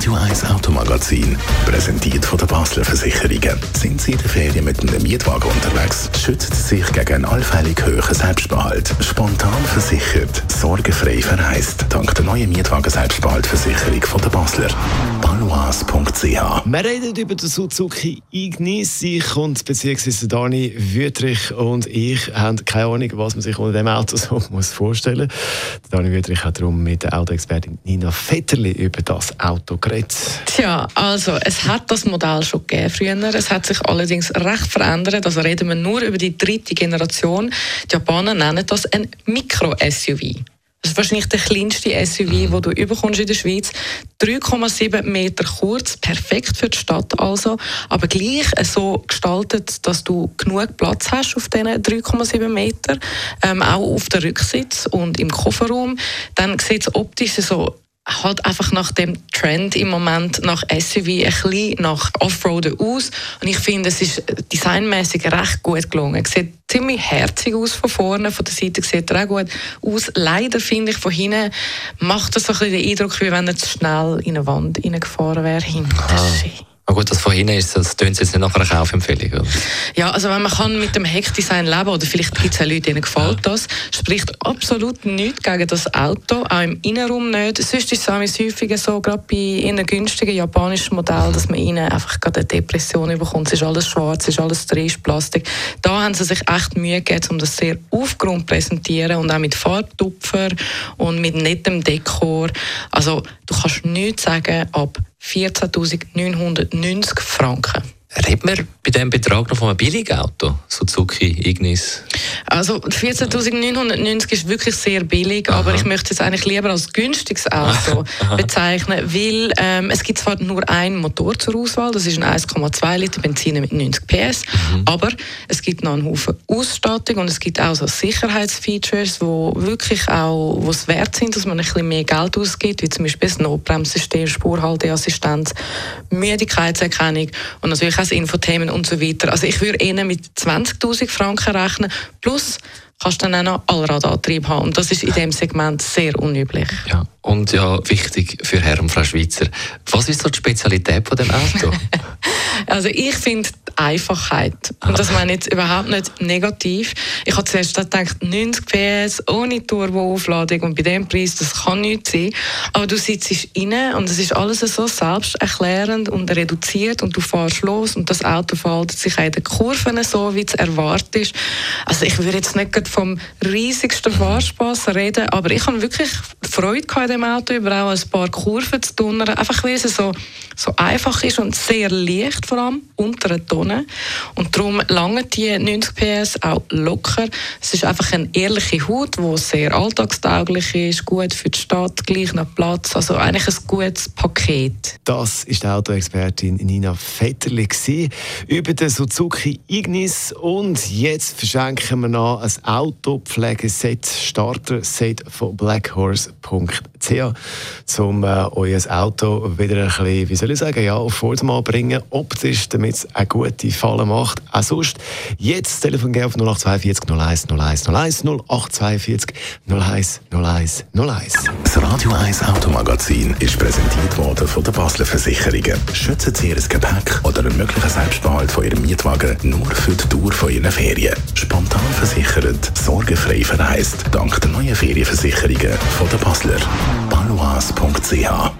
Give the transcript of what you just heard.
Radio 1 Automagazin, präsentiert von der Basler Versicherungen. Sind Sie in der Ferien mit einem Mietwagen unterwegs? Schützen Sie sich gegen einen allfällig hohen Selbstbehalt. Spontan versichert, sorgenfrei verreist. Dank der neuen Mietwagen-Selbstbehaltversicherung von der Basler. balois.ch Wir reden über den Suzuki Ignis. Ich und beziehungsweise Dani Wüttrich und ich haben keine Ahnung, was man sich unter dem Auto so muss vorstellen muss. Dani Wüttrich hat darum mit der Autoexpertin Nina Vetterli über das Auto geredet. Tja, also es hat das Modell schon gegeben früher. Es hat sich allerdings recht verändert. Also reden wir nur über die dritte Generation. Die Japaner nennen das ein Mikro-SUV. Das ist wahrscheinlich der kleinste SUV, den du überkommst in der Schweiz. 3,7 Meter kurz, perfekt für die Stadt also, aber gleich so gestaltet, dass du genug Platz hast auf diesen 3,7 Meter, ähm, auch auf der Rücksitz und im Kofferraum. Dann sieht es optisch so halt einfach nach dem Trend im Moment nach SUV ein bisschen nach Offroaden aus und ich finde es ist designmäßig recht gut gelungen. Es sieht ziemlich herzig aus von vorne, von der Seite sieht er auch gut aus. Leider finde ich von hinten macht es so ein bisschen den Eindruck, wie wenn er zu schnell in eine Wand reingefahren wäre hinten. Aber gut, das von hinten ist, das tönt jetzt nicht nach einer Kaufempfehlung. Oder? Ja, also wenn man kann mit dem Heckdesign leben oder vielleicht gibt es auch Leute, denen gefällt das, spricht absolut nichts gegen das Auto, auch im Innenraum nicht. Sonst ist es häufig so, gerade bei ihren günstigen japanischen Modellen, dass man ihnen einfach gerade eine Depression bekommt. Es ist alles schwarz, es ist alles Plastik. Da haben sie sich echt Mühe gegeben, um das sehr aufgrund zu präsentieren und auch mit Farbtupfer und mit nettem Dekor. Also du kannst nichts sagen ab 14.990 Franken. Reden wir bei diesem Betrag noch von einem Billigauto, Suzuki Ignis? Also 14.990 ist wirklich sehr billig, Aha. aber ich möchte es eigentlich lieber als günstiges Auto bezeichnen, weil ähm, es gibt zwar nur einen Motor zur Auswahl, das ist ein 1,2 Liter Benziner mit 90 PS, mhm. aber es gibt noch einen Haufen Ausstattung und es gibt auch so Sicherheitsfeatures, wo wirklich auch wo es wert sind, dass man ein bisschen mehr Geld ausgibt, wie zum Beispiel das Notbremssystem, Spurhalteassistenz, Müdigkeitserkennung und natürlich das Infotainment und so weiter. Also ich würde eher mit 20'000 Franken rechnen, plus kannst du dann auch noch Allradantrieb haben. Und das ist in diesem Segment sehr unüblich. Ja, und ja, wichtig für Herr und Frau Schweizer. Was ist so die Spezialität von dem Auto? also ich finde Einfachheit. Und das meine ich jetzt überhaupt nicht negativ. Ich habe zuerst gedacht, 90 PS ohne Turboaufladung und bei dem Preis, das kann nicht sein. Aber du sitzt rein und es ist alles so selbsterklärend und reduziert und du fährst los und das Auto verhält sich auch in den Kurven so, wie es erwartet ist. Also ich würde jetzt nicht vom riesigsten Fahrspaß reden, aber ich habe wirklich Freude in dem Auto, über auch ein paar Kurven zu tun, einfach weil es so, so einfach ist und sehr leicht vor allem, unter einer Tonne. Und darum langen die 90 PS auch locker. Es ist einfach eine ehrliche Haut, die sehr alltagstauglich ist, gut für die Stadt, gleich noch Platz, also eigentlich ein gutes Paket. Das ist die Autoexpertin Nina Vetterli über den Suzuki Ignis und jetzt verschenken wir noch ein Autopflegeset, Starter-Set von blackhorse.ch, um äh, euer Auto wieder ein bisschen, wie soll ich sagen, ja, auf Vordermann bringen, optisch, damit es eine gute Falle macht. Auch sonst, jetzt Telefon auf 0842 01 01 01 0842 01 01 01. Das Radio 1 Automagazin ist präsentiert worden von der Basler Versicherungen. Schützen Sie Ihr Gepäck oder einen möglichen Selbstbehalt von Ihrem Mietwagen nur für die Dauer von Ihren Ferien. Spontan versichert, sorgenfrei verreist. Dank der neuen Ferienversicherungen von der Basler. Balois.ch